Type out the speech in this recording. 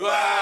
Ah!